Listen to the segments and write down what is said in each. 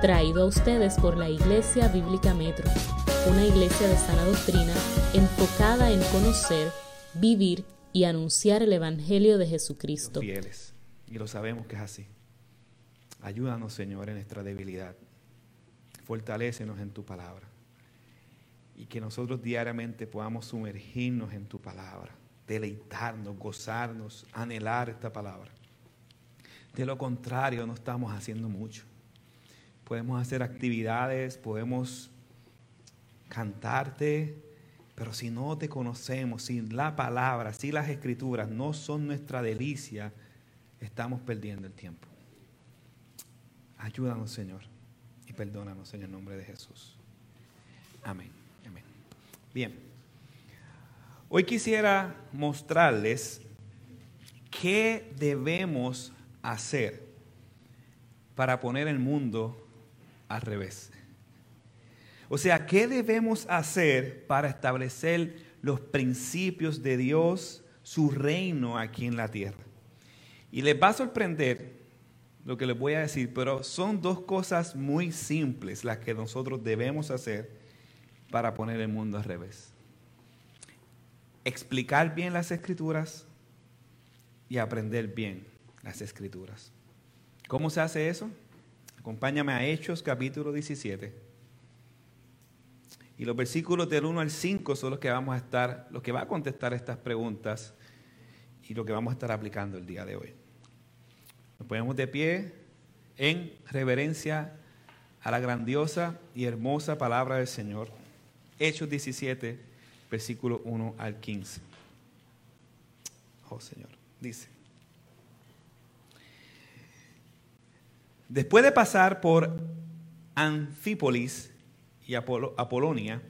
traído a ustedes por la Iglesia Bíblica Metro, una iglesia de sana doctrina enfocada en conocer, vivir y anunciar el Evangelio de Jesucristo. Fieles, y lo sabemos que es así. Ayúdanos, Señor, en nuestra debilidad. Fortalécenos en tu palabra. Y que nosotros diariamente podamos sumergirnos en tu palabra, deleitarnos, gozarnos, anhelar esta palabra. De lo contrario, no estamos haciendo mucho. Podemos hacer actividades, podemos cantarte, pero si no te conocemos, si la palabra, si las escrituras no son nuestra delicia, estamos perdiendo el tiempo. Ayúdanos, Señor, y perdónanos en el nombre de Jesús. Amén. Amén. Bien. Hoy quisiera mostrarles qué debemos hacer para poner el mundo al revés. O sea, ¿qué debemos hacer para establecer los principios de Dios, su reino aquí en la tierra? Y les va a sorprender lo que les voy a decir, pero son dos cosas muy simples las que nosotros debemos hacer para poner el mundo al revés. Explicar bien las escrituras y aprender bien las escrituras. ¿Cómo se hace eso? Acompáñame a Hechos capítulo 17. Y los versículos del 1 al 5 son los que vamos a estar, los que va a contestar estas preguntas y lo que vamos a estar aplicando el día de hoy. Nos ponemos de pie en reverencia a la grandiosa y hermosa palabra del Señor. Hechos 17, versículo 1 al 15. Oh Señor, dice. Después de pasar por Anfípolis y Apolonia,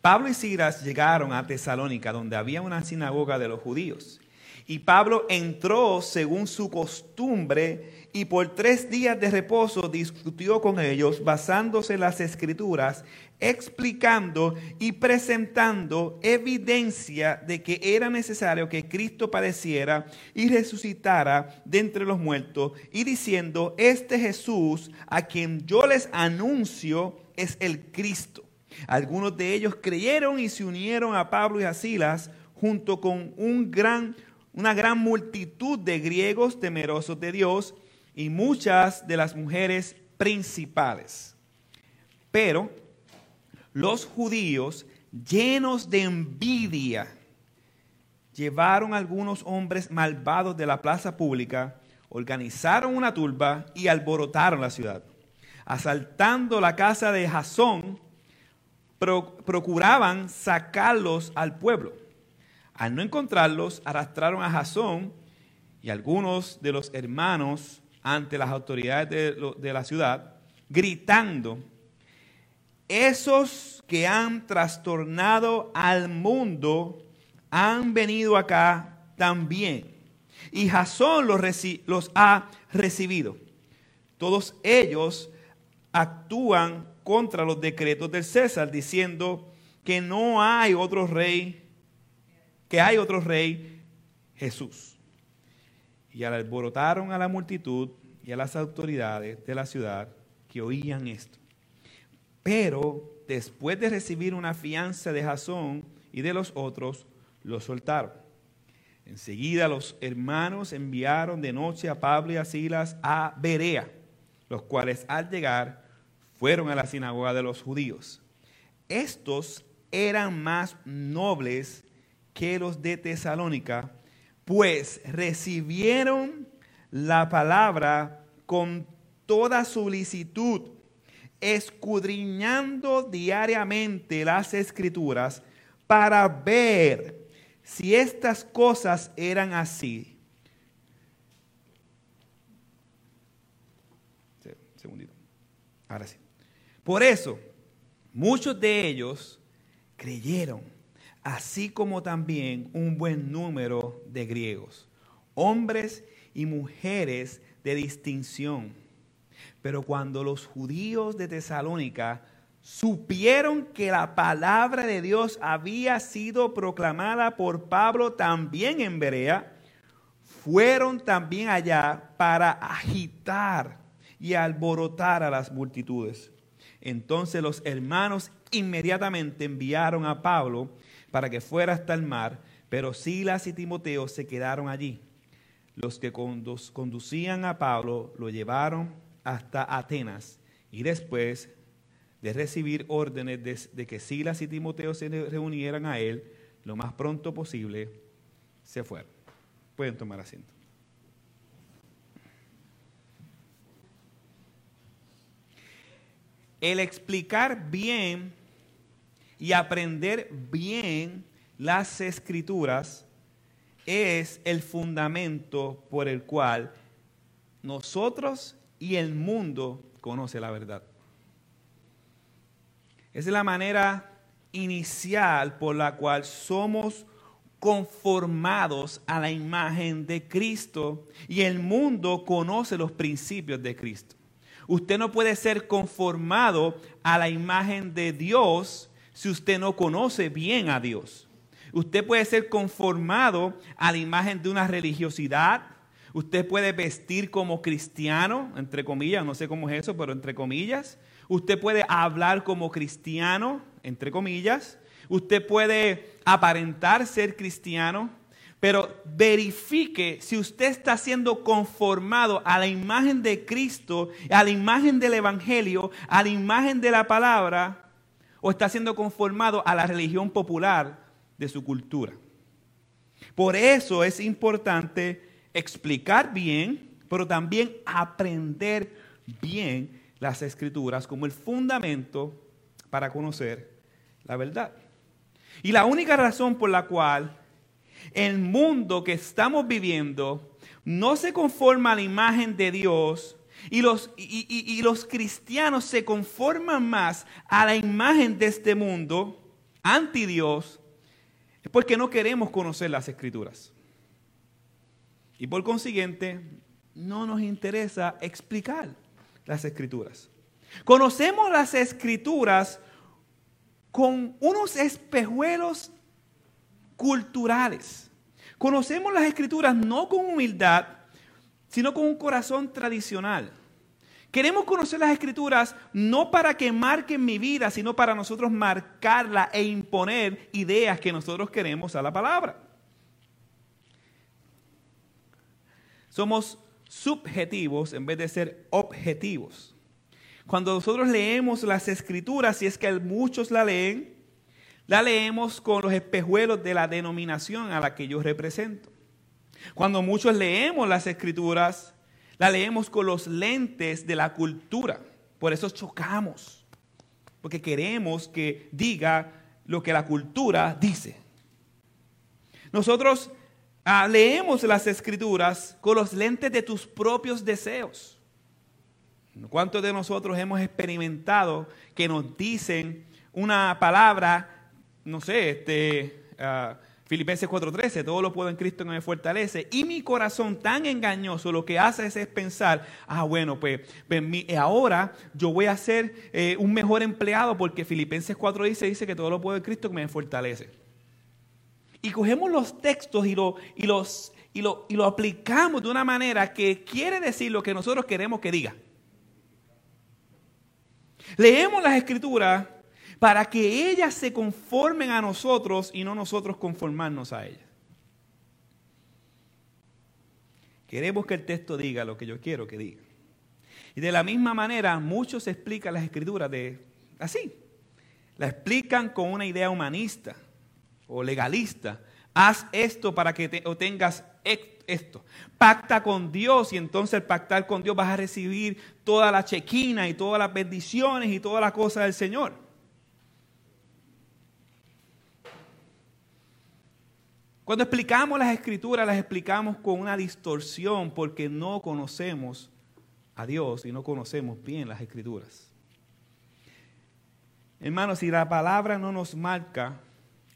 Pablo y Silas llegaron a Tesalónica, donde había una sinagoga de los judíos. Y Pablo entró según su costumbre y por tres días de reposo discutió con ellos basándose en las escrituras, explicando y presentando evidencia de que era necesario que Cristo padeciera y resucitara de entre los muertos y diciendo, este Jesús a quien yo les anuncio es el Cristo. Algunos de ellos creyeron y se unieron a Pablo y a Silas junto con un gran una gran multitud de griegos temerosos de Dios y muchas de las mujeres principales. Pero los judíos, llenos de envidia, llevaron algunos hombres malvados de la plaza pública, organizaron una turba y alborotaron la ciudad. Asaltando la casa de Jasón, procuraban sacarlos al pueblo al no encontrarlos, arrastraron a Jasón y algunos de los hermanos ante las autoridades de, la ciudad, gritando, esos que han trastornado al mundo han venido acá también. Y Jasón los, los ha recibido. Todos ellos actúan contra los decretos del César, diciendo que no hay otro rey que hay otro rey, Jesús. Y alborotaron a la multitud y a las autoridades de la ciudad que oían esto. Pero después de recibir una fianza de Jasón y de los otros, lo soltaron. Enseguida los hermanos enviaron de noche a Pablo y a Silas a Berea, los cuales al llegar fueron a la sinagoga de los judíos. Estos eran más nobles que los de Tesalónica, pues recibieron la palabra con toda solicitud, escudriñando diariamente las escrituras para ver si estas cosas eran así. Segundito. Ahora sí. Por eso, muchos de ellos creyeron así como también un buen número de griegos, hombres y mujeres de distinción. Pero cuando los judíos de Tesalónica supieron que la palabra de Dios había sido proclamada por Pablo también en Berea, fueron también allá para agitar y alborotar a las multitudes. Entonces los hermanos inmediatamente enviaron a Pablo para que fuera hasta el mar, pero Silas y Timoteo se quedaron allí. Los que conducían a Pablo lo llevaron hasta Atenas y después de recibir órdenes de, que Silas y Timoteo se reunieran a él lo más pronto posible, se fueron. Pueden tomar asiento. El explicar bien y aprender bien las escrituras es el fundamento por el cual nosotros y el mundo conoce la verdad. Es la manera inicial por la cual somos conformados a la imagen de Cristo y el mundo conoce los principios de Cristo. Usted no puede ser conformado a la imagen de Dios si usted no conoce bien a Dios. Usted puede ser conformado a la imagen de una religiosidad. Usted puede vestir como cristiano, entre comillas, no sé cómo es eso, pero entre comillas. Usted puede hablar como cristiano, entre comillas. Usted puede aparentar ser cristiano, pero verifique si usted está siendo conformado a la imagen de Cristo, a la imagen del Evangelio, a la imagen de la palabra, o está siendo conformado a la religión popular de su cultura. Por eso es importante explicar bien, pero también aprender bien las escrituras como el fundamento para conocer la verdad. Y la única razón por la cual el mundo que estamos viviendo no se conforma a la imagen de Dios y los, y, los cristianos se conforman más a la imagen de este mundo, anti Dios, porque no queremos conocer las escrituras. Y por consiguiente, no nos interesa explicar las escrituras. Conocemos las escrituras con unos espejuelos culturales. Conocemos las escrituras no con humildad, sino con un corazón tradicional. Queremos conocer las escrituras no para que marquen mi vida, sino para nosotros marcarla e imponer ideas que nosotros queremos a la palabra. Somos subjetivos en vez de ser objetivos. Cuando nosotros leemos las escrituras, si es que muchos la leen, la leemos con los espejuelos de la denominación a la que yo represento. Cuando muchos leemos las escrituras, la leemos con los lentes de la cultura. Por eso chocamos. Porque queremos que diga lo que la cultura dice. Nosotros ah, leemos las escrituras con los lentes de tus propios deseos. ¿Cuántos de nosotros hemos experimentado que nos dicen una palabra, no sé, este, uh, Filipenses 4:13, todo lo puedo en Cristo que me fortalece. Y mi corazón tan engañoso lo que hace es, pensar, ah, bueno, pues, pues eh, ahora yo voy a ser eh, un mejor empleado porque Filipenses 4:10 dice que todo lo puedo en Cristo que me fortalece. Y cogemos los textos y, lo, y, los, y, lo, y lo aplicamos de una manera que quiere decir lo que nosotros queremos que diga. Leemos las escrituras para que ellas se conformen a nosotros y no nosotros conformarnos a ellas. Queremos que el texto diga lo que yo quiero que diga. Y de la misma manera, muchos explican las escrituras de así. La explican con una idea humanista o legalista. Haz esto para que te, tengas esto. Pacta con Dios y entonces al pactar con Dios vas a recibir toda la chequina y todas las bendiciones y todas las cosas del Señor. Cuando explicamos las escrituras, las explicamos con una distorsión porque no conocemos a Dios y no conocemos bien las escrituras. Hermanos, si la palabra no nos marca,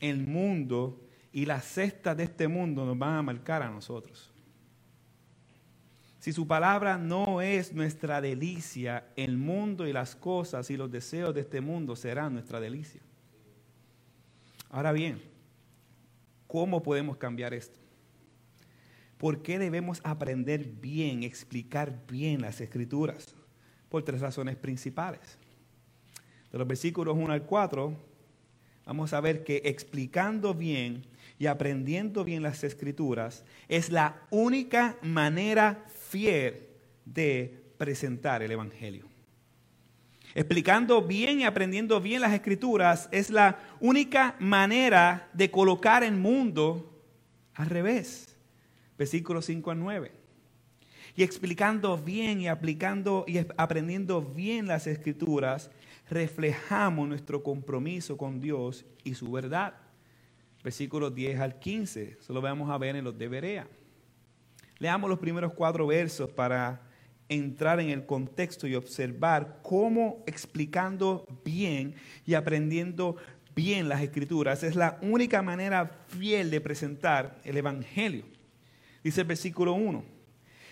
el mundo y las cestas de este mundo nos van a marcar a nosotros. Si su palabra no es nuestra delicia, el mundo y las cosas y los deseos de este mundo serán nuestra delicia. Ahora bien, ¿Cómo podemos cambiar esto? ¿Por qué debemos aprender bien, explicar bien las escrituras? por tres razones principales. De los versículos 1 al 4, vamos a ver que explicando bien y aprendiendo bien las escrituras es la única manera fiel de presentar el Evangelio. Explicando bien y aprendiendo bien las escrituras es la única manera de colocar el mundo al revés. Versículos 5 a 9. Y explicando bien y aplicando y aprendiendo bien las escrituras, reflejamos nuestro compromiso con Dios y su verdad. Versículos 10 al 15, eso lo vamos a ver en los de Berea. Leamos los primeros cuatro versos para entrar en el contexto y observar cómo explicando bien y aprendiendo bien las escrituras es la única manera fiel de presentar el Evangelio. Dice el versículo 1.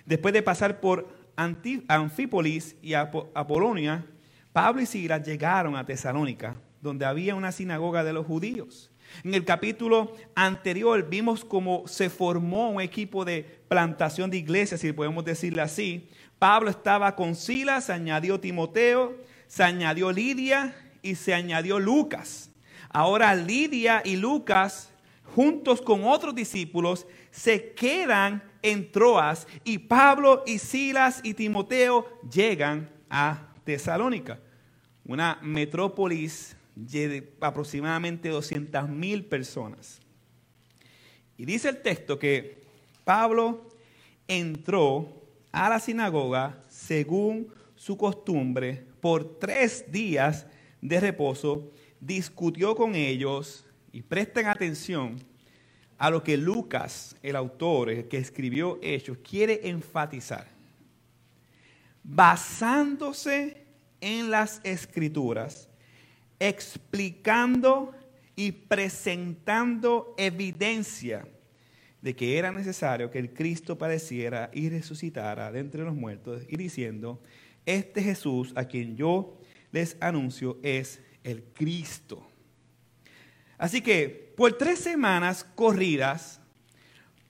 Después de pasar por Anfípolis y Apolonia, Pablo y Silas llegaron a Tesalónica, donde había una sinagoga de los judíos. En el capítulo anterior vimos cómo se formó un equipo de plantación de iglesias, si podemos decirle así, Pablo estaba con Silas, se añadió Timoteo, se añadió Lidia y se añadió Lucas. Ahora Lidia y Lucas, juntos con otros discípulos, se quedan en Troas y Pablo y Silas y Timoteo llegan a Tesalónica, una metrópolis de aproximadamente 200 mil personas. Y dice el texto que Pablo entró a la sinagoga según su costumbre por tres días de reposo, discutió con ellos y presten atención a lo que Lucas, el autor que escribió Hechos, quiere enfatizar. Basándose en las escrituras, explicando y presentando evidencia de que era necesario que el Cristo padeciera y resucitara de entre los muertos y diciendo, este Jesús a quien yo les anuncio es el Cristo. Así que por tres semanas corridas,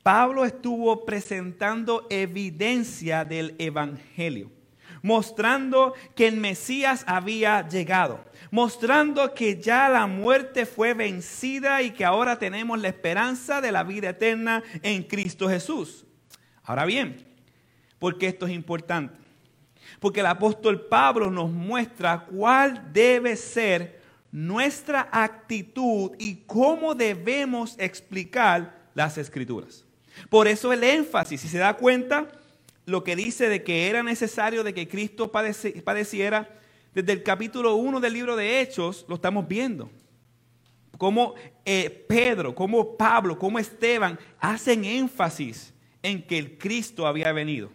Pablo estuvo presentando evidencia del Evangelio, mostrando que el Mesías había llegado, mostrando que ya la muerte fue vencida y que ahora tenemos la esperanza de la vida eterna en Cristo Jesús. Ahora bien, ¿por qué esto es importante? Porque el apóstol Pablo nos muestra cuál debe ser nuestra actitud y cómo debemos explicar las escrituras. Por eso el énfasis, si se da cuenta, lo que dice de que era necesario de que Cristo padeciera, desde el capítulo 1 del libro de Hechos lo estamos viendo. Cómo eh, Pedro, como Pablo, como Esteban hacen énfasis en que el Cristo había venido.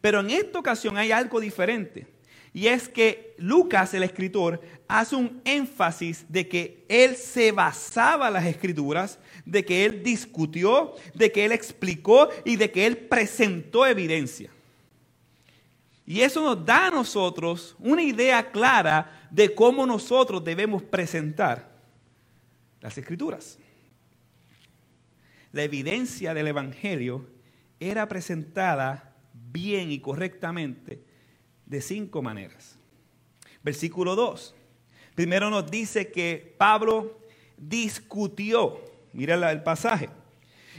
Pero en esta ocasión hay algo diferente. Y es que Lucas, el escritor, hace un énfasis de que él se basaba en las escrituras, de que él discutió, de que él explicó y de que él presentó evidencia. Y eso nos da a nosotros una idea clara de cómo nosotros debemos presentar las escrituras. La evidencia del Evangelio era presentada bien y correctamente de cinco maneras. Versículo 2. Primero nos dice que Pablo discutió. Mira el pasaje.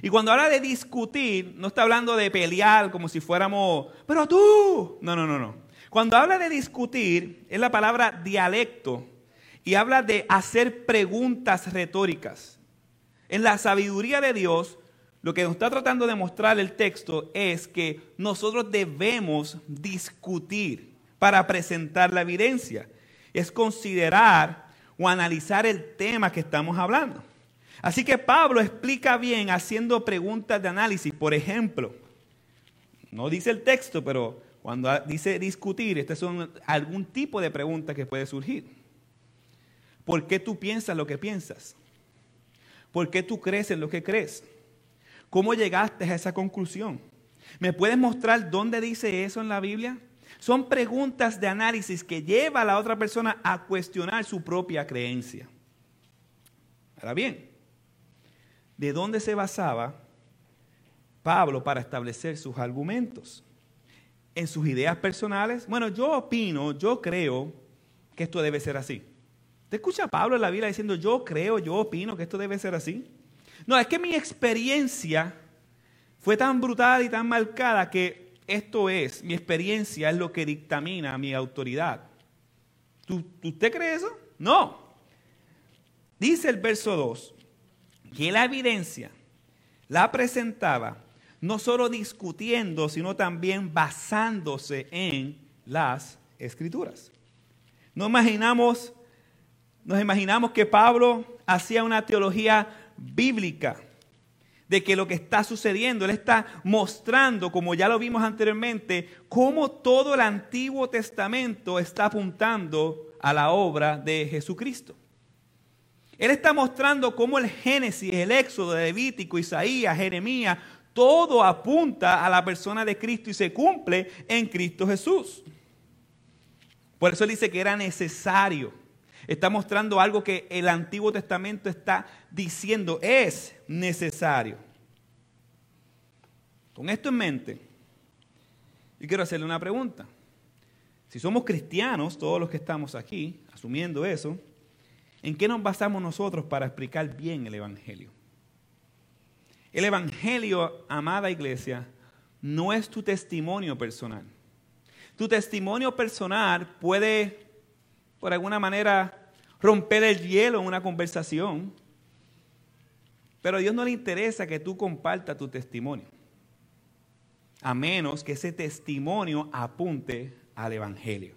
Y cuando habla de discutir, no está hablando de pelear como si fuéramos, pero tú. No, no, no, no. Cuando habla de discutir, es la palabra dialecto y habla de hacer preguntas retóricas. En la sabiduría de Dios, lo que nos está tratando de mostrar el texto es que nosotros debemos discutir para presentar la evidencia. Es considerar o analizar el tema que estamos hablando. Así que Pablo explica bien haciendo preguntas de análisis. Por ejemplo, no dice el texto, pero cuando dice discutir, estas son algún tipo de pregunta que puede surgir. ¿Por qué tú piensas lo que piensas? ¿Por qué tú crees en lo que crees? ¿Cómo llegaste a esa conclusión? ¿Me puedes mostrar dónde dice eso en la Biblia? Son preguntas de análisis que lleva a la otra persona a cuestionar su propia creencia. Ahora bien, de dónde se basaba Pablo para establecer sus argumentos. en sus ideas personales. Bueno, yo opino, yo creo que esto debe ser así. ¿Te escucha a Pablo en la Biblia diciendo, yo creo, yo opino que esto debe ser así? No, es que mi experiencia fue tan brutal y tan marcada que esto es, mi experiencia es lo que dictamina mi autoridad. ¿Tú, ¿Usted cree eso? No. Dice el verso 2 que la evidencia la presentaba no solo discutiendo, sino también basándose en las escrituras. No imaginamos, nos imaginamos que Pablo hacía una teología bíblica de que lo que está sucediendo, él está mostrando, como ya lo vimos anteriormente, cómo todo el Antiguo Testamento está apuntando a la obra de Jesucristo. Él está mostrando cómo el Génesis, el Éxodo, Levítico, Isaías, Jeremías, todo apunta a la persona de Cristo y se cumple en Cristo Jesús. Por eso él dice que era necesario. Está mostrando algo que el Antiguo Testamento está diciendo es necesario. Con esto en mente, yo quiero hacerle una pregunta. Si somos cristianos, todos los que estamos aquí, asumiendo eso, ¿en qué nos basamos nosotros para explicar bien el Evangelio? El Evangelio, amada iglesia, no es tu testimonio personal. Tu testimonio personal puede, por alguna manera, romper el hielo en una conversación, pero a Dios no le interesa que tú compartas tu testimonio, a menos que ese testimonio apunte al Evangelio.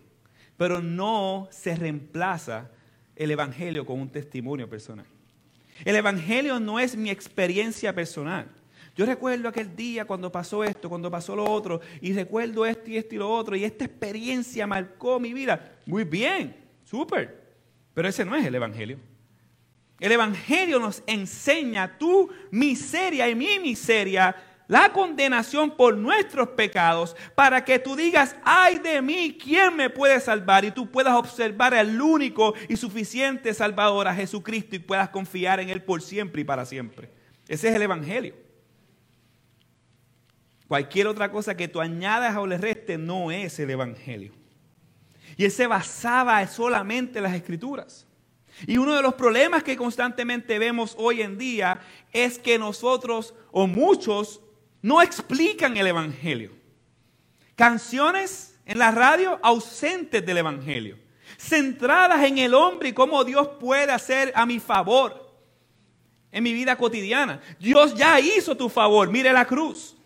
Pero no se reemplaza el Evangelio con un testimonio personal. El Evangelio no es mi experiencia personal. Yo recuerdo aquel día cuando pasó esto, cuando pasó lo otro, y recuerdo esto y esto y lo otro, y esta experiencia marcó mi vida. Muy bien, súper. Pero ese no es el Evangelio. El Evangelio nos enseña tu miseria y mi miseria la condenación por nuestros pecados, para que tú digas, ay de mí, ¿quién me puede salvar? Y tú puedas observar al único y suficiente Salvador, a Jesucristo, y puedas confiar en Él por siempre y para siempre. Ese es el Evangelio. Cualquier otra cosa que tú añadas o le reste no es el Evangelio. Y Él se basaba solamente en las Escrituras. Y uno de los problemas que constantemente vemos hoy en día es que nosotros o muchos no explican el Evangelio. Canciones en la radio ausentes del Evangelio, centradas en el hombre y cómo Dios puede hacer a mi favor en mi vida cotidiana. Dios ya hizo tu favor, mire la cruz.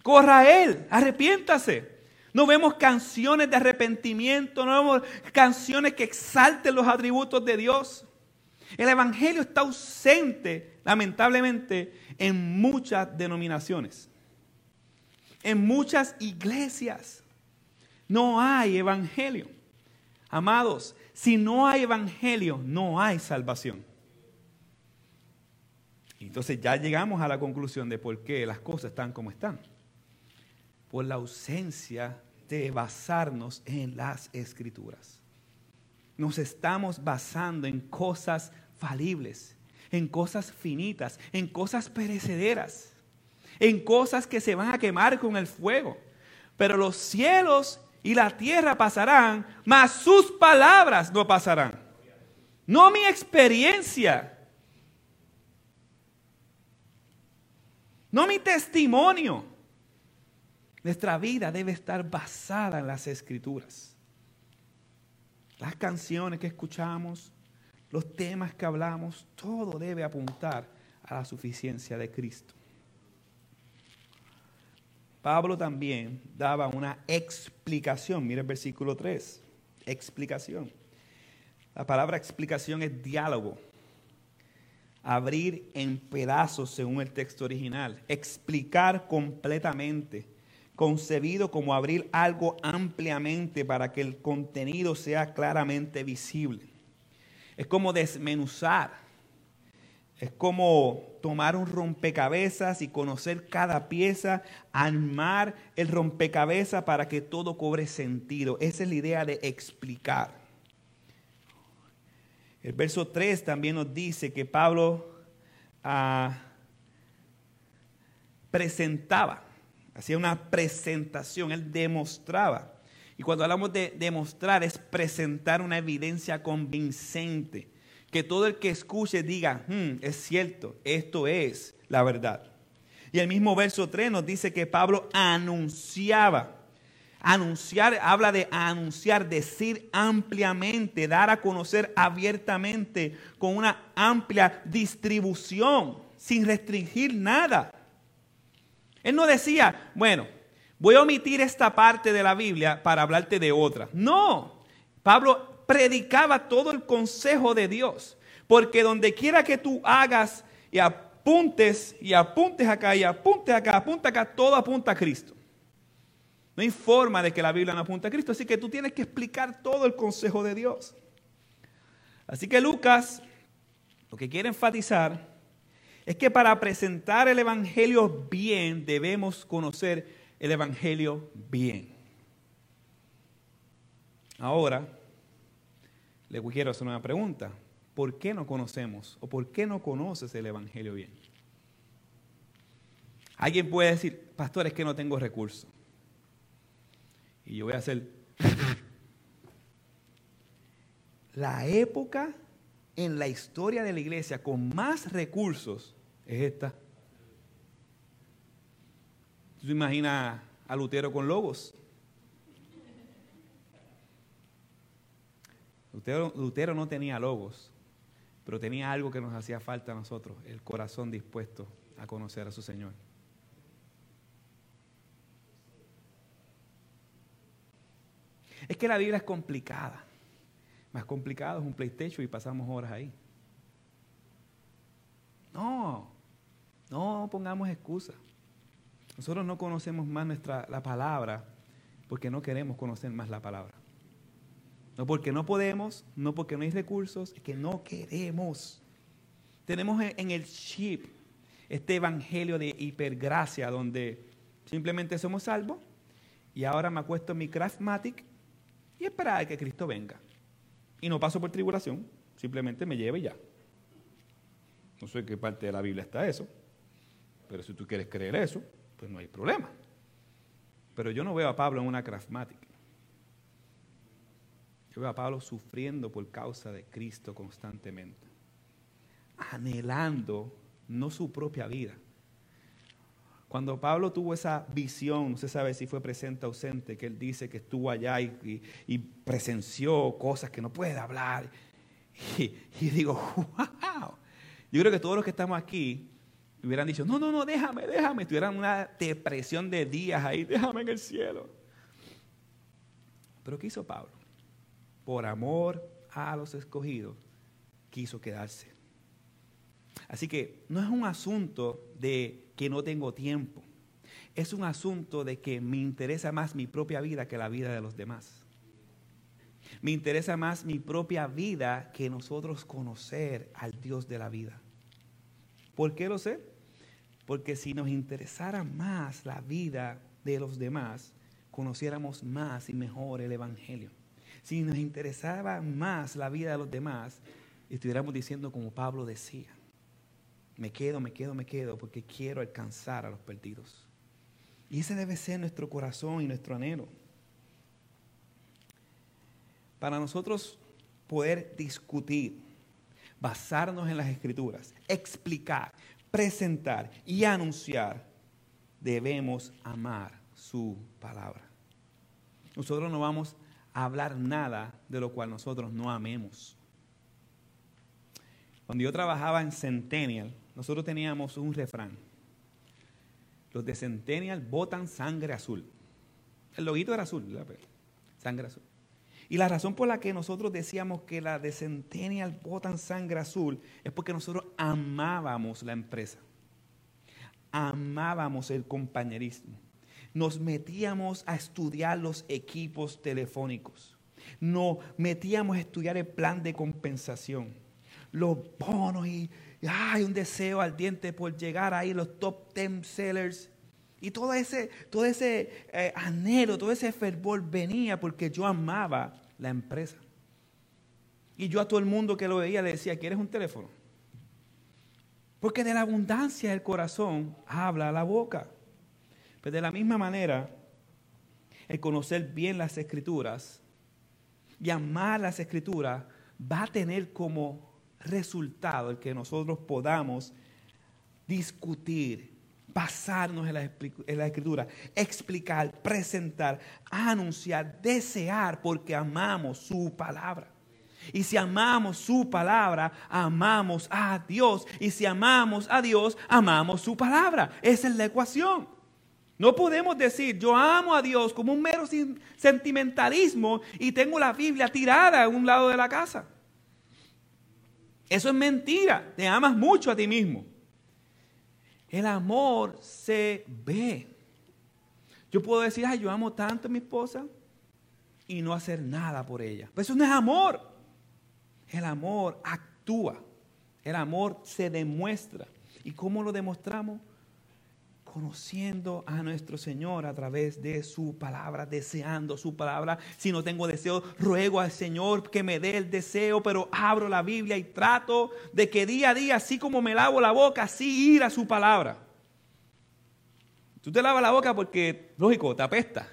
Corra a Él, arrepiéntase. No vemos canciones de arrepentimiento, no vemos canciones que exalten los atributos de Dios. El Evangelio está ausente, lamentablemente, en muchas denominaciones, en muchas iglesias. No hay Evangelio. Amados, si no hay Evangelio, no hay salvación. Entonces ya llegamos a la conclusión de por qué las cosas están como están. Por la ausencia de basarnos en las escrituras. Nos estamos basando en cosas falibles, en cosas finitas, en cosas perecederas, en cosas que se van a quemar con el fuego. Pero los cielos y la tierra pasarán, mas sus palabras no pasarán. No mi experiencia. No mi testimonio. Nuestra vida debe estar basada en las escrituras. Las canciones que escuchamos, los temas que hablamos, todo debe apuntar a la suficiencia de Cristo. Pablo también daba una explicación. Mira el versículo 3. Explicación. La palabra explicación es diálogo. Abrir en pedazos según el texto original. Explicar completamente. Concebido como abrir algo ampliamente para que el contenido sea claramente visible. Es como desmenuzar. Es como tomar un rompecabezas y conocer cada pieza, armar el rompecabezas para que todo cobre sentido. Esa es la idea de explicar. El verso 3 también nos dice que Pablo ah, presentaba hacía una presentación, él demostraba. Y cuando hablamos de demostrar es presentar una evidencia convincente, que todo el que escuche diga, hmm, es cierto, esto es la verdad. Y el mismo verso 3 nos dice que Pablo anunciaba. Anunciar, habla de anunciar, decir ampliamente, dar a conocer abiertamente, con una amplia distribución, sin restringir nada. Él no decía, bueno, voy a omitir esta parte de la Biblia para hablarte de otra. No, Pablo predicaba todo el consejo de Dios, porque donde quiera que tú hagas y apuntes y apuntes acá y apuntes acá, apunta acá, todo apunta a Cristo. No hay forma de que la Biblia no apunte a Cristo, así que tú tienes que explicar todo el consejo de Dios. Así que Lucas lo que quiere enfatizar es que para presentar el Evangelio bien debemos conocer el Evangelio bien. Ahora, le quiero hacer una pregunta. ¿Por qué no conocemos o por qué no conoces el Evangelio bien? Alguien puede decir, pastor, es que no tengo recursos. Y yo voy a hacer... La época en la historia de la iglesia con más recursos es esta. ¿Tú imaginas a Lutero con logos? Lutero, no tenía logos, pero tenía algo que nos hacía falta a nosotros, el corazón dispuesto a conocer a su Señor. Es que la Biblia es complicada. Más complicado es un PlayStation y pasamos horas ahí. No, no pongamos excusas. Nosotros no conocemos más nuestra, la palabra porque no queremos conocer más la palabra. No porque no podemos, no porque no hay recursos, es que no queremos. Tenemos en el chip este evangelio de hipergracia donde simplemente somos salvos y ahora me acuesto en mi craftmatic y esperar a que Cristo venga. Y no paso por tribulación, simplemente me lleve ya. No sé qué parte de la Biblia está eso, pero si tú quieres creer eso, pues no hay problema. Pero yo no veo a Pablo en una craftmatic. Yo veo a Pablo sufriendo por causa de Cristo constantemente, anhelando no su propia vida. Cuando Pablo tuvo esa visión, no se sabe si fue presente o ausente, que él dice que estuvo allá y, presenció cosas que no puede hablar. Y, digo, wow. Yo creo que todos los que estamos aquí hubieran dicho, no, no, no, déjame, déjame, tuvieran una depresión de días ahí, déjame en el cielo. Pero ¿qué hizo Pablo? Por amor a los escogidos, quiso quedarse. Así que no es un asunto de que no tengo tiempo. Es un asunto de que me interesa más mi propia vida que la vida de los demás. Me interesa más mi propia vida que nosotros conocer al Dios de la vida. ¿Por qué lo sé? Porque si nos interesara más la vida de los demás, conociéramos más y mejor el Evangelio. Si nos interesaba más la vida de los demás, estuviéramos diciendo como Pablo decía, me quedo, me quedo, me quedo, porque quiero alcanzar a los perdidos. Y ese debe ser nuestro corazón y nuestro anhelo. Para nosotros poder discutir, basarnos en las escrituras, explicar, presentar y anunciar, debemos amar su palabra. Nosotros no vamos a hablar nada de lo cual nosotros no amemos. Cuando yo trabajaba en Centennial, nosotros teníamos un refrán. Los de Centennial botan sangre azul. El loguito era azul, sangre azul. Y la razón por la que nosotros decíamos que la de Centennial botan sangre azul es porque nosotros amábamos la empresa. Amábamos el compañerismo. Nos metíamos a estudiar los equipos telefónicos. Nos metíamos a estudiar el plan de compensación. Los bonos y, hay un deseo ardiente por llegar ahí, los top 10 sellers. Y todo ese, todo ese eh, anhelo, todo ese fervor venía porque yo amaba la empresa. Y yo a todo el mundo que lo veía le decía, ¿quieres un teléfono? Porque de la abundancia del corazón habla la boca. Pues de la misma manera, el conocer bien las escrituras y amar las escrituras va a tener como resultado el que nosotros podamos discutir, basarnos en la, en la, escritura, explicar, presentar, anunciar, desear, porque amamos su palabra. Y si amamos su palabra, amamos a Dios. Y si amamos a Dios, amamos su palabra. Esa es la ecuación. No podemos decir, yo amo a Dios como un mero sentimentalismo y tengo la Biblia tirada en un lado de la casa. Eso es mentira. Te amas mucho a ti mismo. El amor se ve. Yo puedo decir, ay, yo amo tanto a mi esposa y no hacer nada por ella. Pero eso no es amor. El amor actúa. El amor se demuestra. ¿Y cómo lo demostramos? Conociendo a nuestro Señor a través de su palabra, deseando su palabra. Si no tengo deseo, ruego al Señor que me dé el deseo, pero abro la Biblia y trato de que día a día, así como me lavo la boca, así ir a su palabra. Tú te lavas la boca porque, lógico, te apesta.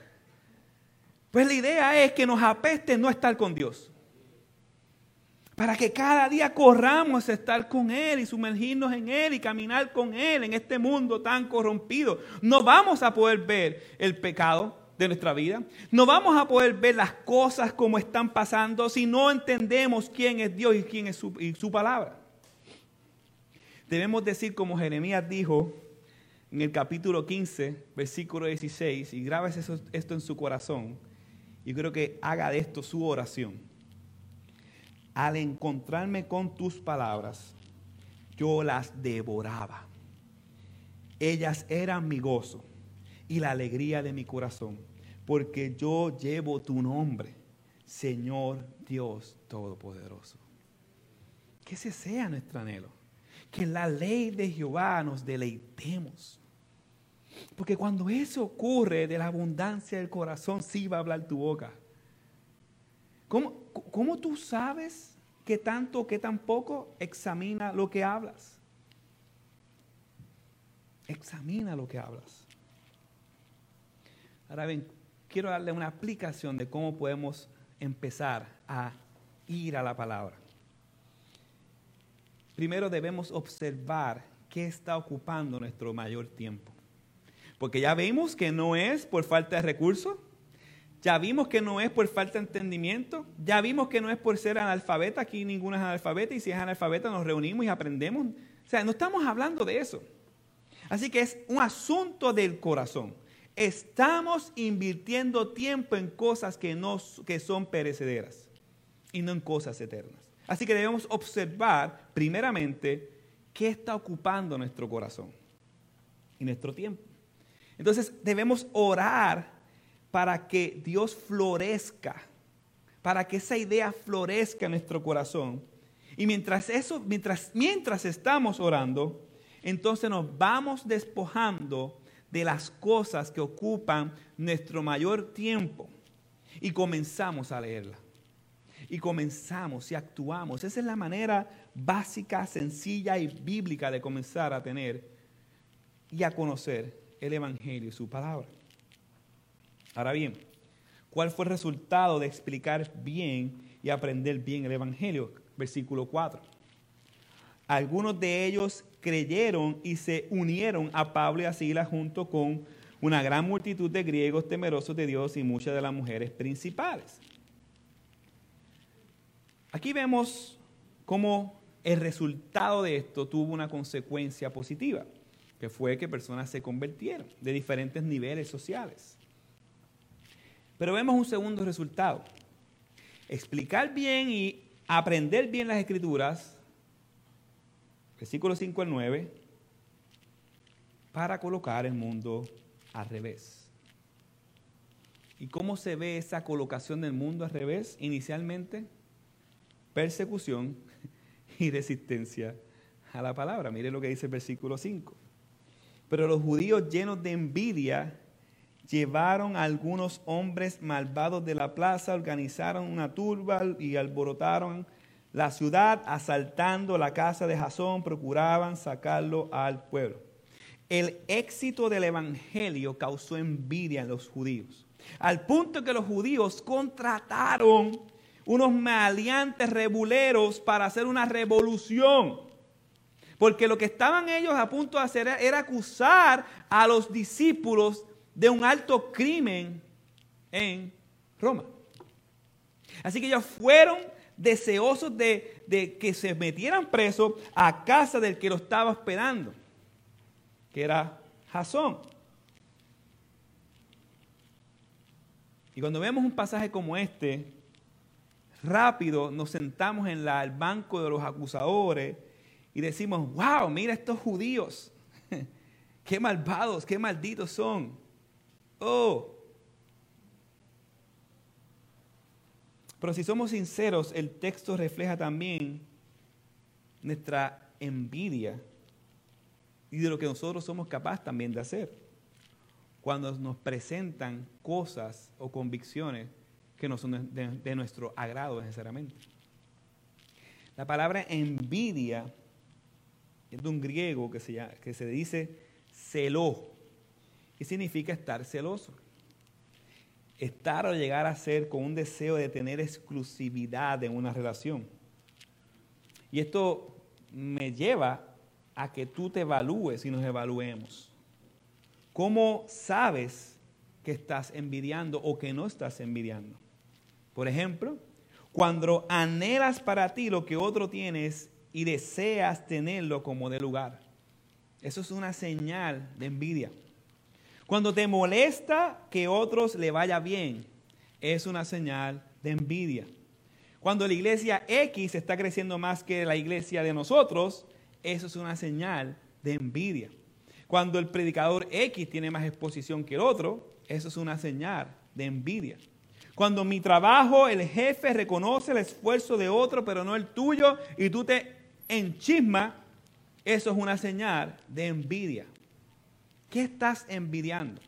Pues la idea es que nos apeste no estar con Dios para que cada día corramos a estar con Él y sumergirnos en Él y caminar con Él en este mundo tan corrompido. No vamos a poder ver el pecado de nuestra vida. No vamos a poder ver las cosas como están pasando si no entendemos quién es Dios y quién es su, palabra. Debemos decir como Jeremías dijo en el capítulo 15, versículo 16, y grabes esto en su corazón. Y creo que haga de esto su oración al encontrarme con tus palabras, yo las devoraba. Ellas eran mi gozo y la alegría de mi corazón, porque yo llevo tu nombre, Señor Dios Todopoderoso. Que ese sea nuestro anhelo, que la ley de Jehová nos deleitemos. Porque cuando eso ocurre de la abundancia del corazón, sí va a hablar tu boca. ¿Cómo, tú sabes que tanto o que tan poco? Examina lo que hablas. Examina lo que hablas. Ahora bien, quiero darle una aplicación de cómo podemos empezar a ir a la palabra. Primero debemos observar qué está ocupando nuestro mayor tiempo. Porque ya vimos que no es por falta de recursos, ya vimos que no es por falta de entendimiento. Ya vimos que no es por ser analfabeta. Aquí ninguno es analfabeta. Y si es analfabeta nos reunimos y aprendemos. O sea, no estamos hablando de eso. Así que es un asunto del corazón. Estamos invirtiendo tiempo en cosas que, no, que son perecederas y no en cosas eternas. Así que debemos observar primeramente qué está ocupando nuestro corazón y nuestro tiempo. Entonces debemos orar para que Dios florezca, para que esa idea florezca en nuestro corazón. Y mientras eso, mientras, mientras estamos orando, entonces nos vamos despojando de las cosas que ocupan nuestro mayor tiempo y comenzamos a leerla. Y comenzamos y actuamos. Esa es la manera básica, sencilla y bíblica de comenzar a tener y a conocer el Evangelio y su palabra. Ahora bien, ¿cuál fue el resultado de explicar bien y aprender bien el Evangelio? Versículo 4. Algunos de ellos creyeron y se unieron a Pablo y a Silas junto con una gran multitud de griegos temerosos de Dios y muchas de las mujeres principales. Aquí vemos cómo el resultado de esto tuvo una consecuencia positiva, que fue que personas se convirtieron de diferentes niveles sociales. Pero vemos un segundo resultado. Explicar bien y aprender bien las escrituras, versículos 5 al 9, para colocar el mundo al revés. ¿Y cómo se ve esa colocación del mundo al revés? Inicialmente, persecución y resistencia a la palabra. Mire lo que dice el versículo 5. Pero los judíos llenos de envidia llevaron a algunos hombres malvados de la plaza, organizaron una turba y alborotaron la ciudad, asaltando la casa de Jasón, procuraban sacarlo al pueblo. el éxito del Evangelio causó envidia en los judíos, al punto que los judíos contrataron unos maleantes rebuleros para hacer una revolución. Porque lo que estaban ellos a punto de hacer era acusar a los discípulos de un alto crimen en Roma. Así que ellos fueron deseosos de, de que se metieran presos a casa del que lo estaba esperando que era Jasón. Y cuando vemos un pasaje como este, rápido nos sentamos en la, el banco de los acusadores y decimos, wow, mira estos judíos, qué malvados, qué malditos son. Oh. Pero si somos sinceros, el texto refleja también nuestra envidia y de lo que nosotros somos capaces también de hacer. Cuando nos presentan cosas o convicciones que no son de, nuestro agrado necesariamente. La palabra envidia es de un griego que se, que se dice celó, y significa estar celoso. Estar o llegar a ser con un deseo de tener exclusividad en una relación. Y esto me lleva a que tú te evalúes y nos evaluemos. ¿Cómo sabes que estás envidiando o que no estás envidiando? Por ejemplo, cuando anhelas para ti lo que otro tienes y deseas tenerlo como de lugar. Eso es una señal de envidia. Cuando te molesta que otros le vaya bien, es una señal de envidia. Cuando la iglesia X está creciendo más que la iglesia de nosotros, eso es una señal de envidia. Cuando el predicador X tiene más exposición que el otro, eso es una señal de envidia. Cuando mi trabajo, el jefe reconoce el esfuerzo de otro, pero no el tuyo, y tú te enchismas, eso es una señal de envidia. ¿Qué estás envidiando?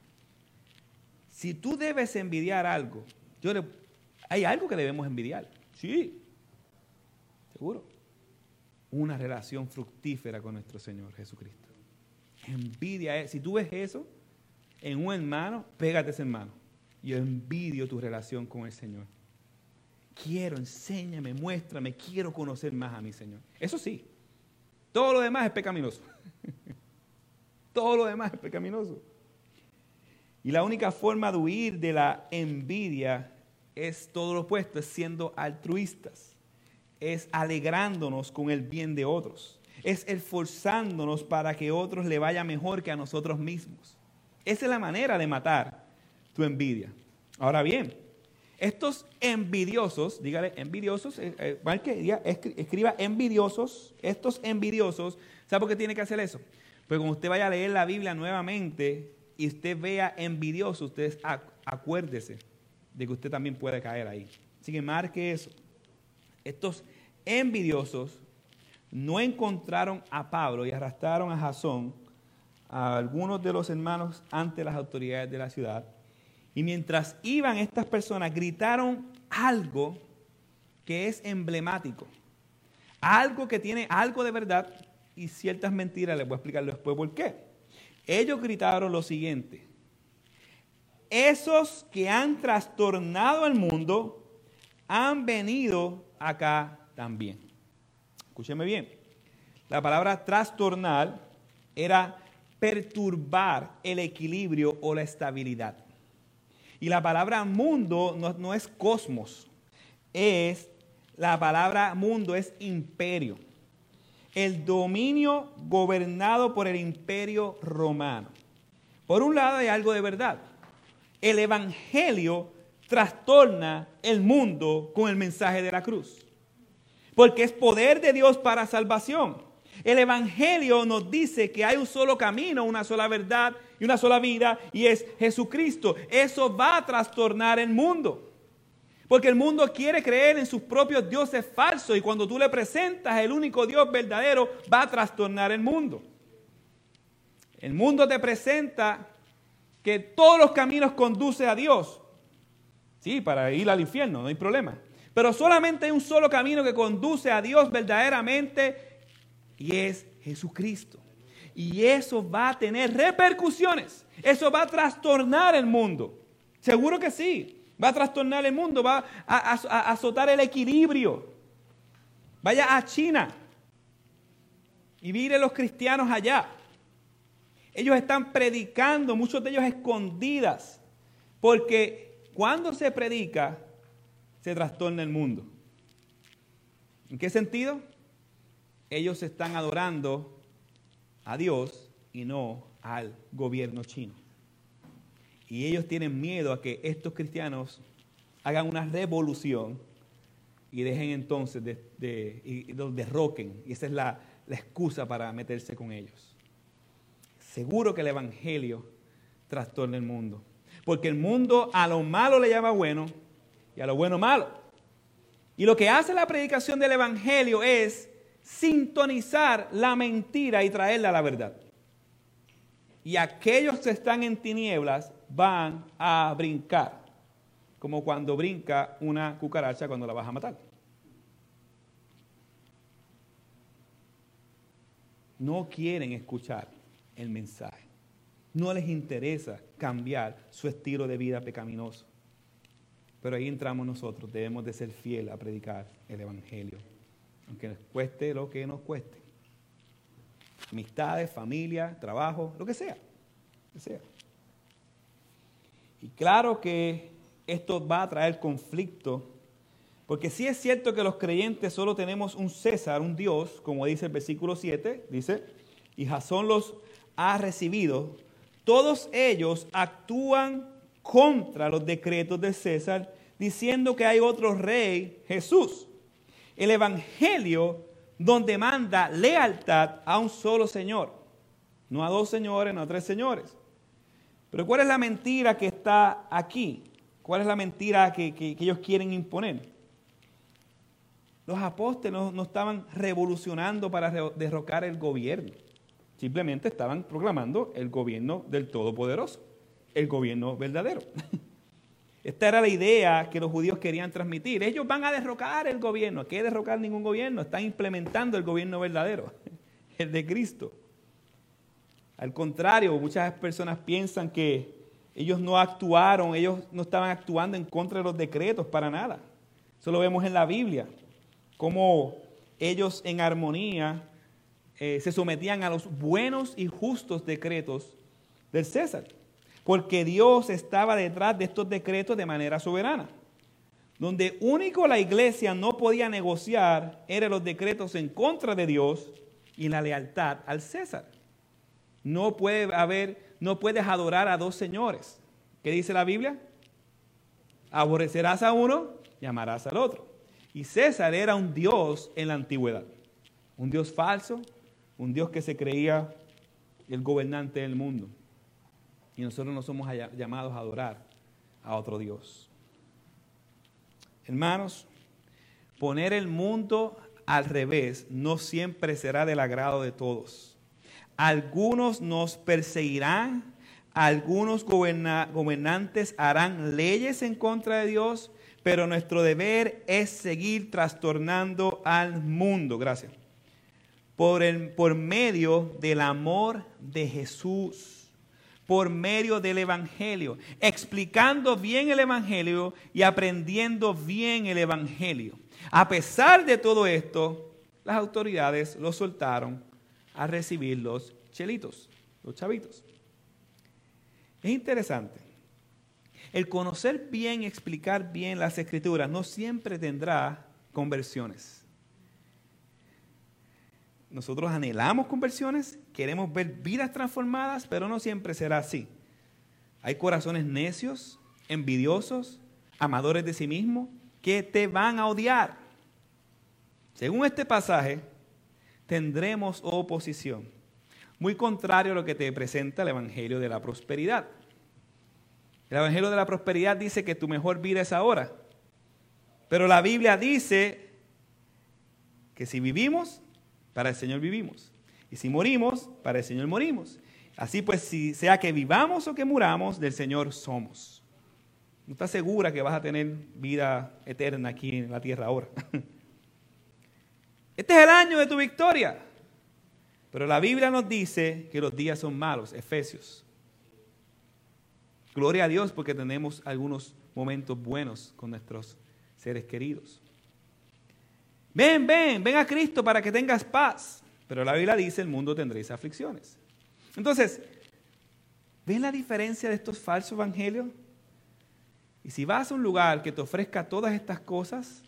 Si tú debes envidiar algo, yo hay algo que debemos envidiar. Sí, seguro una relación fructífera con nuestro Señor Jesucristo. Envidia, si tú ves eso en un hermano, pégate ese hermano. Yo envidio tu relación con el Señor. Quiero, enséñame, muéstrame, quiero conocer más a mi Señor. Eso sí, todo lo demás es pecaminoso. todo lo demás es pecaminoso. Y la única forma de huir de la envidia es todo lo opuesto, es siendo altruistas es alegrándonos con el bien de otros, es esforzándonos para que otros le vaya mejor que a nosotros mismos. Esa es la manera de matar tu envidia. Ahora bien, estos envidiosos, dígale envidiosos, eh, eh, escriba envidiosos, estos envidiosos, ¿sabe por qué tiene que hacer eso? Pues cuando usted vaya a leer la Biblia nuevamente y usted vea envidioso, usted acuérdese de que usted también puede caer ahí. Así que marque eso. Estos envidiosos no encontraron a Pablo y arrastraron a Jasón, a algunos de los hermanos, ante las autoridades de la ciudad. Y mientras iban estas personas, gritaron algo que es emblemático, algo que tiene algo de verdad y ciertas mentiras. Les voy a explicar después por qué. Ellos gritaron lo siguiente. Esos que han trastornado el mundo han venido acá también. Escúcheme bien. La palabra trastornar era perturbar el equilibrio o la estabilidad. Y la palabra mundo no, es cosmos, es la palabra mundo es imperio. El dominio gobernado por el imperio romano. Por un lado hay algo de verdad. El evangelio trastorna el mundo con el mensaje de la cruz porque es poder de Dios para salvación. El Evangelio nos dice que hay un solo camino, una sola verdad y una sola vida, y es Jesucristo. Eso va a trastornar el mundo. Porque el mundo quiere creer en sus propios dioses falsos y cuando tú le presentas el único Dios verdadero, va a trastornar el mundo. El mundo te presenta que todos los caminos conducen a Dios. Sí, para ir al infierno, no hay problema. Pero solamente hay un solo camino que conduce a Dios verdaderamente y es Jesucristo. Y eso va a tener repercusiones. Eso va a trastornar el mundo. Seguro que sí. Va a trastornar el mundo, va a, azotar el equilibrio. Vaya a China y mire los cristianos allá. Ellos están predicando, muchos de ellos escondidas, porque cuando se predica, se trastorna el mundo. ¿En qué sentido? Ellos están adorando a Dios y no al gobierno chino. Y ellos tienen miedo a que estos cristianos hagan una revolución y dejen entonces de, y los derroquen. Y esa es la, la excusa para meterse con ellos. Seguro que el Evangelio trastorna el mundo. Porque el mundo a lo malo le llama bueno y a lo bueno malo. Y lo que hace la predicación del Evangelio es sintonizar la mentira y traerla a la verdad. Y aquellos que están en tinieblas van a brincar, como cuando brinca una cucaracha cuando la vas a matar. No quieren escuchar el mensaje. No les interesa cambiar su estilo de vida pecaminoso. Pero ahí entramos nosotros, debemos de ser fieles a predicar el Evangelio, aunque nos cueste lo que nos cueste. Amistades, familia, trabajo, lo que sea. Lo que sea. Y claro que esto va a traer conflicto, porque sí es cierto que los creyentes solo tenemos un César, un Dios, como dice el versículo 7, dice, y Jasón los ha recibido, todos ellos actúan contra los decretos de César, diciendo que hay otro rey, Jesús. El Evangelio donde manda lealtad a un solo Señor, no a dos señores, no a tres señores. Pero ¿cuál es la mentira que está aquí? ¿Cuál es la mentira que, ellos quieren imponer? Los apóstoles no, estaban revolucionando para derrocar el gobierno. Simplemente estaban proclamando el gobierno del Todopoderoso, el gobierno verdadero. Esta era la idea que los judíos querían transmitir. Ellos van a derrocar el gobierno. ¿Qué derrocar ningún gobierno? Están implementando el gobierno verdadero, el de Cristo. Al contrario, muchas personas piensan que ellos no actuaron, ellos no estaban actuando en contra de los decretos para nada. Eso lo vemos en la Biblia, cómo ellos en armonía eh, se sometían a los buenos y justos decretos del César, porque Dios estaba detrás de estos decretos de manera soberana. Donde único la iglesia no podía negociar eran los decretos en contra de Dios y la lealtad al César. No puede haber, no puedes adorar a dos señores. ¿Qué dice la Biblia? Aborrecerás a uno y amarás al otro. Y César era un dios en la antigüedad. Un dios falso, un dios que se creía el gobernante del mundo. Y nosotros no somos llamados a adorar a otro dios. Hermanos, poner el mundo al revés no siempre será del agrado de todos. Algunos nos perseguirán, algunos gobernantes harán leyes en contra de Dios, pero nuestro deber es seguir trastornando al mundo. Gracias. Por, el, por medio del amor de Jesús, por medio del Evangelio, explicando bien el Evangelio y aprendiendo bien el Evangelio. A pesar de todo esto, las autoridades lo soltaron a recibir los chelitos, los chavitos. Es interesante. El conocer bien y explicar bien las escrituras no siempre tendrá conversiones. Nosotros anhelamos conversiones, queremos ver vidas transformadas, pero no siempre será así. Hay corazones necios, envidiosos, amadores de sí mismos, que te van a odiar. Según este pasaje, tendremos oposición. Muy contrario a lo que te presenta el Evangelio de la Prosperidad. El Evangelio de la Prosperidad dice que tu mejor vida es ahora. Pero la Biblia dice que si vivimos, para el Señor vivimos. Y si morimos, para el Señor morimos. Así pues, si sea que vivamos o que muramos, del Señor somos. No estás segura que vas a tener vida eterna aquí en la tierra ahora. Este es el año de tu victoria. Pero la Biblia nos dice que los días son malos, Efesios. Gloria a Dios porque tenemos algunos momentos buenos con nuestros seres queridos. Ven, ven, ven a Cristo para que tengas paz. Pero la Biblia dice, el mundo tendréis aflicciones. Entonces, ¿ven la diferencia de estos falsos evangelios? Y si vas a un lugar que te ofrezca todas estas cosas,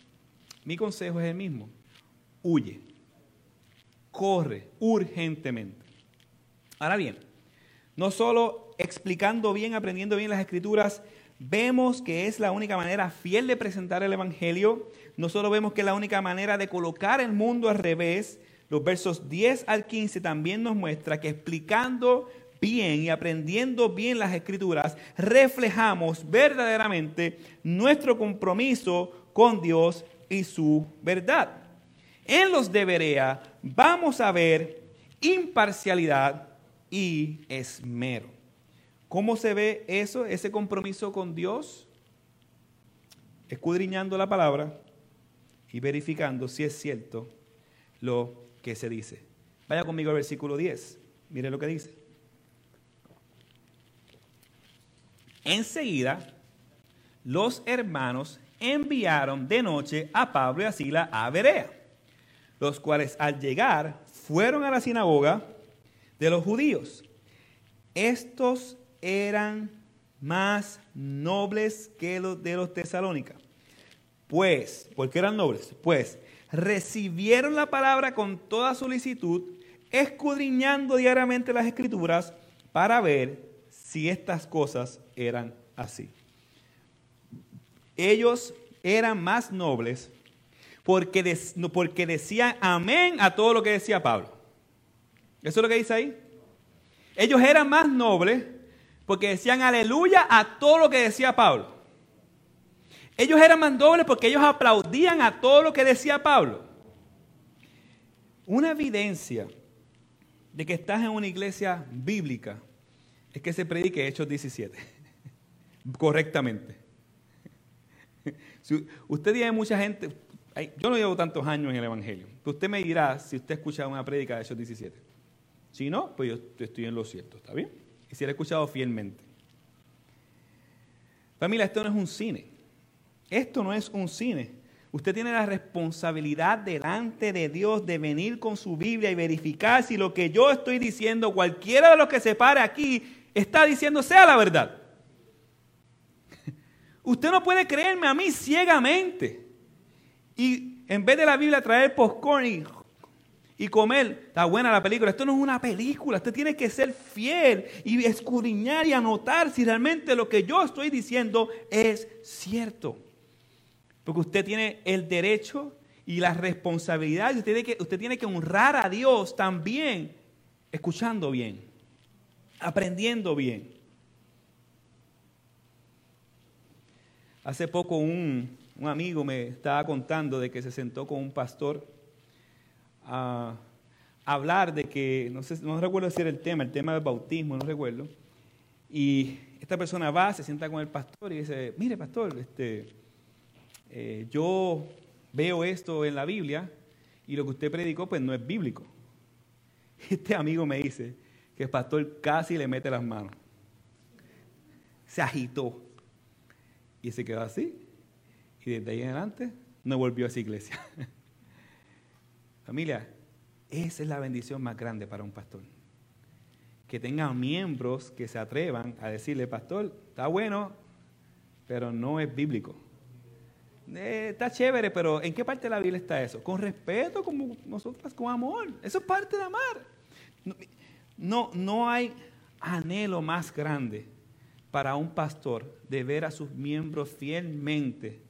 mi consejo es el mismo. Huye. Corre urgentemente. Ahora bien, no solo explicando bien, aprendiendo bien las escrituras, vemos que es la única manera fiel de presentar el Evangelio. No solo vemos que es la única manera de colocar el mundo al revés. Los versos 10 al 15 también nos muestra que explicando bien y aprendiendo bien las escrituras, reflejamos verdaderamente nuestro compromiso con Dios y su verdad. En los de Berea vamos a ver imparcialidad y esmero. ¿Cómo se ve eso, ese compromiso con Dios? Escudriñando la palabra y verificando si es cierto lo que se dice. Vaya conmigo al versículo 10. Mire lo que dice. Enseguida, los hermanos enviaron de noche a Pablo y a Sila a Berea, los cuales al llegar fueron a la sinagoga de los judíos. Estos eran más nobles que los de los tesalónicas. Pues, ¿por qué eran nobles? Pues recibieron la palabra con toda solicitud, escudriñando diariamente las escrituras para ver si estas cosas eran así. Ellos eran más nobles porque, porque decían amén a todo lo que decía Pablo. ¿Eso es lo que dice ahí? Ellos eran más nobles porque decían aleluya a todo lo que decía Pablo. Ellos eran más nobles porque ellos aplaudían a todo lo que decía Pablo. Una evidencia de que estás en una iglesia bíblica es que se predique Hechos 17 correctamente. usted tiene mucha gente, yo no llevo tantos años en el Evangelio, usted me dirá si usted ha escuchado una prédica de Hechos 17. Si no, pues yo estoy en lo cierto, ¿está bien? Y si la he escuchado fielmente. Familia, esto no es un cine. Esto no es un cine. Usted tiene la responsabilidad delante de Dios de venir con su Biblia y verificar si lo que yo estoy diciendo, cualquiera de los que se pare aquí, está diciendo sea la verdad. Usted no puede creerme a mí ciegamente. Y en vez de la Biblia traer popcorn y, y comer, está buena la película. Esto no es una película. Usted tiene que ser fiel y escudriñar y anotar si realmente lo que yo estoy diciendo es cierto. Porque usted tiene el derecho y la responsabilidad. Usted tiene que, usted tiene que honrar a Dios también escuchando bien aprendiendo bien. Hace poco un, amigo me estaba contando de que se sentó con un pastor a hablar de que, no recuerdo si era el tema, el tema del bautismo, no recuerdo. Y esta persona va, se sienta con el pastor y dice, mire pastor, este, eh, yo veo esto en la Biblia y lo que usted predicó pues no es bíblico. Este amigo me dice, que el pastor casi le mete las manos. Se agitó y se quedó así. Y desde ahí en adelante no volvió a esa iglesia. Familia, esa es la bendición más grande para un pastor. Que tenga miembros que se atrevan a decirle, pastor, está bueno, pero no es bíblico. Eh, está chévere, pero ¿en qué parte de la Biblia está eso? Con respeto, como nosotras, con amor. Eso es parte de amar. No, no hay anhelo más grande para un pastor de ver a sus miembros fielmente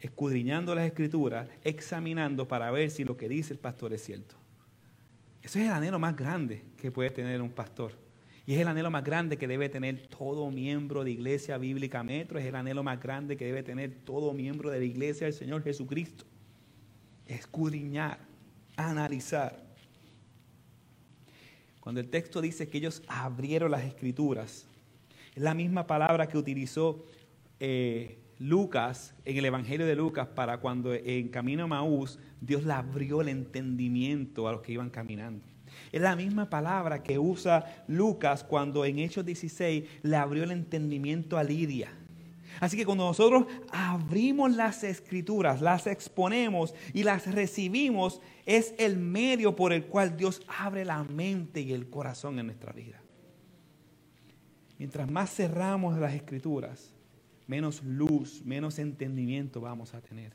escudriñando las escrituras, examinando para ver si lo que dice el pastor es cierto. Ese es el anhelo más grande que puede tener un pastor. Y es el anhelo más grande que debe tener todo miembro de Iglesia Bíblica Metro. Es el anhelo más grande que debe tener todo miembro de la Iglesia del Señor Jesucristo. Escudriñar, analizar. Cuando el texto dice que ellos abrieron las escrituras, es la misma palabra que utilizó eh, Lucas en el Evangelio de Lucas para cuando en camino a Maús Dios le abrió el entendimiento a los que iban caminando. Es la misma palabra que usa Lucas cuando en Hechos 16 le abrió el entendimiento a Lidia. Así que cuando nosotros abrimos las escrituras, las exponemos y las recibimos, es el medio por el cual Dios abre la mente y el corazón en nuestra vida. Mientras más cerramos las escrituras, menos luz, menos entendimiento vamos a tener.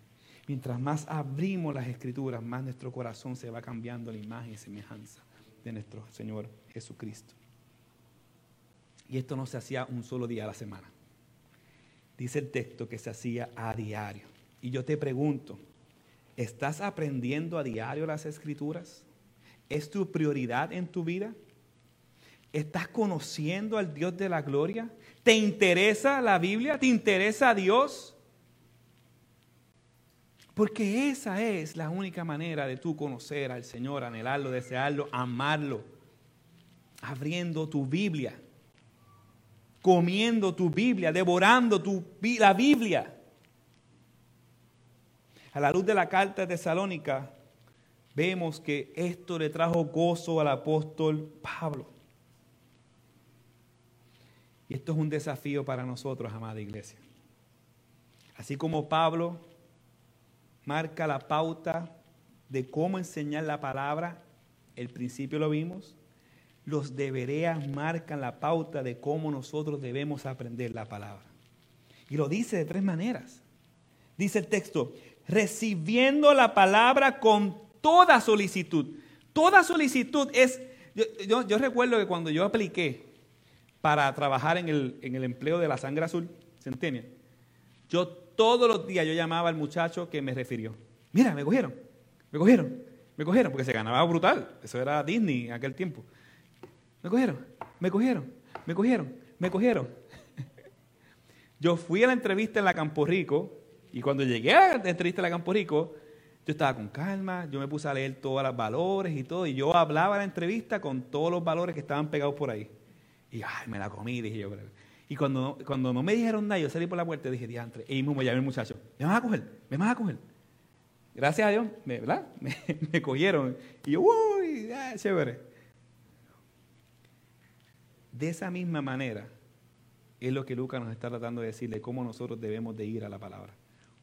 Mientras más abrimos las escrituras, más nuestro corazón se va cambiando la imagen y semejanza de nuestro Señor Jesucristo. Y esto no se hacía un solo día a la semana. Dice el texto que se hacía a diario. Y yo te pregunto, ¿estás aprendiendo a diario las escrituras? ¿Es tu prioridad en tu vida? ¿Estás conociendo al Dios de la gloria? ¿Te interesa la Biblia? ¿Te interesa Dios? Porque esa es la única manera de tú conocer al Señor, anhelarlo, desearlo, amarlo. Abriendo tu Biblia, comiendo tu Biblia, devorando tu, la Biblia. A la luz de la carta de Tesalónica, vemos que esto le trajo gozo al apóstol Pablo. Y esto es un desafío para nosotros, amada iglesia. Así como Pablo marca la pauta de cómo enseñar la palabra, el principio lo vimos, los debereas marcan la pauta de cómo nosotros debemos aprender la palabra. Y lo dice de tres maneras. Dice el texto, recibiendo la palabra con toda solicitud. Toda solicitud es, yo, recuerdo que cuando yo apliqué para trabajar en el, en el empleo de la sangre azul, Centenia, yo todos los días yo llamaba al muchacho que me refirió. Mira, me cogieron, me cogieron, me cogieron, porque se ganaba brutal. Eso era Disney en aquel tiempo. Me cogieron, me cogieron, me cogieron, me cogieron. Yo fui a la entrevista en la Campo Rico y cuando llegué a la entrevista en la Campo Rico, yo estaba con calma, yo me puse a leer todos los valores y todo, y yo hablaba en la entrevista con todos los valores que estaban pegados por ahí. Y ay, me la comí, dije yo. Y cuando, cuando no me dijeron nada, yo salí por la puerta y dije, diantre, y mismo llamé al muchacho, ¿me vas a coger? ¿Me vas a coger? Gracias a Dios, me, ¿verdad? Me, cogieron. Y yo, uy, chévere. De esa misma manera es lo que Lucas nos está tratando de decirle, cómo nosotros debemos de ir a la palabra.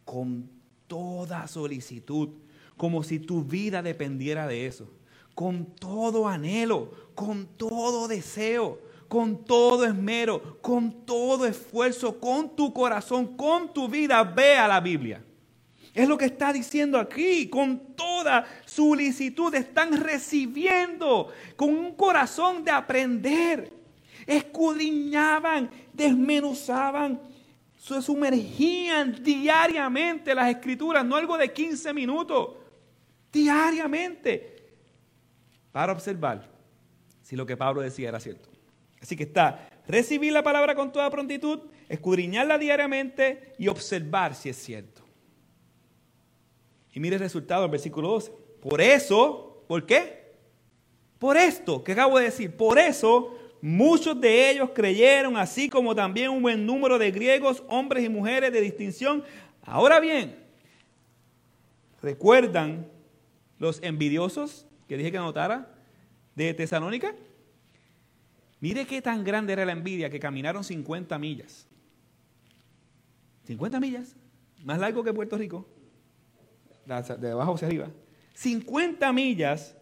Con toda solicitud, como si tu vida dependiera de eso. Con todo anhelo, con todo deseo con todo esmero, con todo esfuerzo, con tu corazón, con tu vida, ve a la Biblia. Es lo que está diciendo aquí, con toda solicitud están recibiendo, con un corazón de aprender. Escudriñaban, desmenuzaban, se sumergían diariamente las escrituras, no algo de 15 minutos, diariamente, para observar si lo que Pablo decía era cierto. Así que está recibir la palabra con toda prontitud, escudriñarla diariamente y observar si es cierto. Y mire el resultado del versículo 12. Por eso, ¿por qué? Por esto que acabo de decir, por eso muchos de ellos creyeron, así como también un buen número de griegos, hombres y mujeres de distinción. Ahora bien, ¿recuerdan los envidiosos que dije que anotara de Tesalónica? Mire qué tan grande era la envidia que caminaron 50 millas. 50 millas, más largo que Puerto Rico, de abajo hacia arriba. 50 millas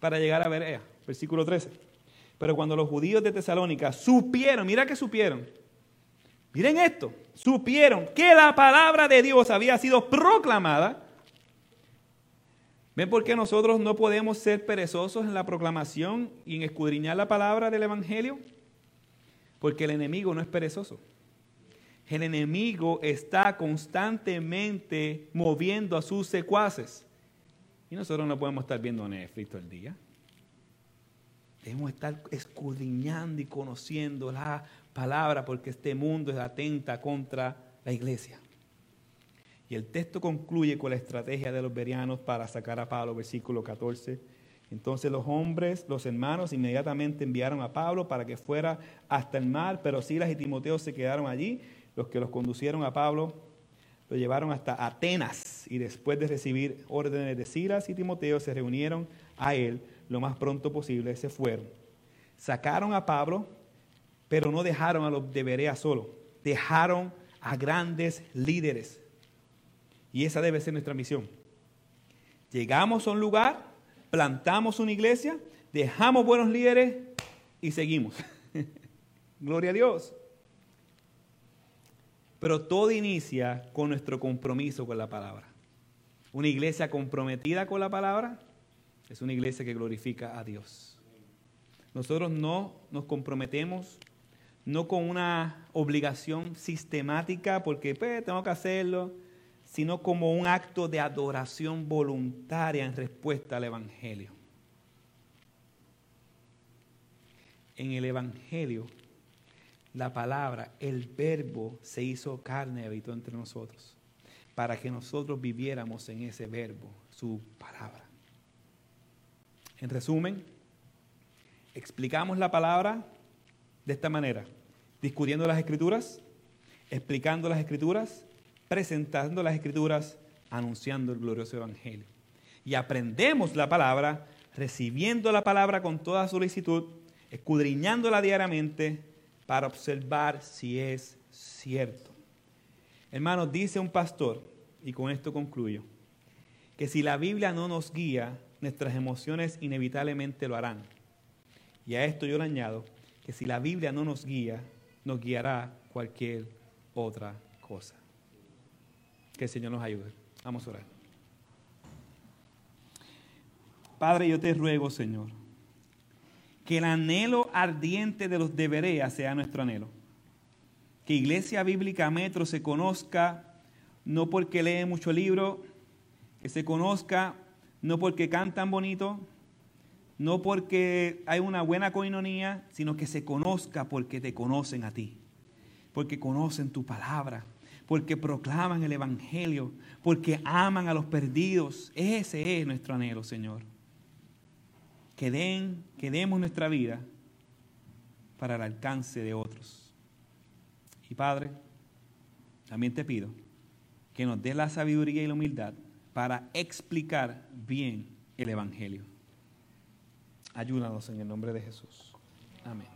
para llegar a Berea, versículo 13. Pero cuando los judíos de Tesalónica supieron, mira que supieron, miren esto, supieron que la palabra de Dios había sido proclamada, ¿Ven por qué nosotros no podemos ser perezosos en la proclamación y en escudriñar la palabra del Evangelio? Porque el enemigo no es perezoso. El enemigo está constantemente moviendo a sus secuaces. Y nosotros no podemos estar viendo Netflix todo el día. Debemos estar escudriñando y conociendo la palabra porque este mundo es atenta contra la iglesia. Y el texto concluye con la estrategia de los berianos para sacar a Pablo, versículo 14. Entonces los hombres, los hermanos, inmediatamente enviaron a Pablo para que fuera hasta el mar, pero Silas y Timoteo se quedaron allí. Los que los conducieron a Pablo lo llevaron hasta Atenas y después de recibir órdenes de Silas y Timoteo se reunieron a él lo más pronto posible, se fueron. Sacaron a Pablo, pero no dejaron a los de Berea solo. Dejaron a grandes líderes. Y esa debe ser nuestra misión. Llegamos a un lugar, plantamos una iglesia, dejamos buenos líderes y seguimos. Gloria a Dios. Pero todo inicia con nuestro compromiso con la palabra. Una iglesia comprometida con la palabra es una iglesia que glorifica a Dios. Nosotros no nos comprometemos, no con una obligación sistemática, porque pues, tengo que hacerlo, sino como un acto de adoración voluntaria en respuesta al Evangelio. En el Evangelio, la palabra, el verbo se hizo carne y habitó entre nosotros, para que nosotros viviéramos en ese verbo, su palabra. En resumen, explicamos la palabra de esta manera, discutiendo las escrituras, explicando las escrituras, presentando las escrituras, anunciando el glorioso evangelio. Y aprendemos la palabra, recibiendo la palabra con toda solicitud, escudriñándola diariamente para observar si es cierto. Hermanos, dice un pastor, y con esto concluyo, que si la Biblia no nos guía, nuestras emociones inevitablemente lo harán. Y a esto yo le añado que si la Biblia no nos guía, nos guiará cualquier otra cosa. Que el Señor nos ayude. Vamos a orar. Padre, yo te ruego, Señor, que el anhelo ardiente de los de sea nuestro anhelo. Que Iglesia Bíblica Metro se conozca no porque lee mucho libro, que se conozca no porque cantan bonito, no porque hay una buena coinonía, sino que se conozca porque te conocen a ti, porque conocen tu palabra, porque proclaman el Evangelio, porque aman a los perdidos. Ese es nuestro anhelo, Señor. Que, den, que demos nuestra vida para el alcance de otros. Y Padre, también te pido que nos dé la sabiduría y la humildad para explicar bien el Evangelio. Ayúdanos en el nombre de Jesús. Amén.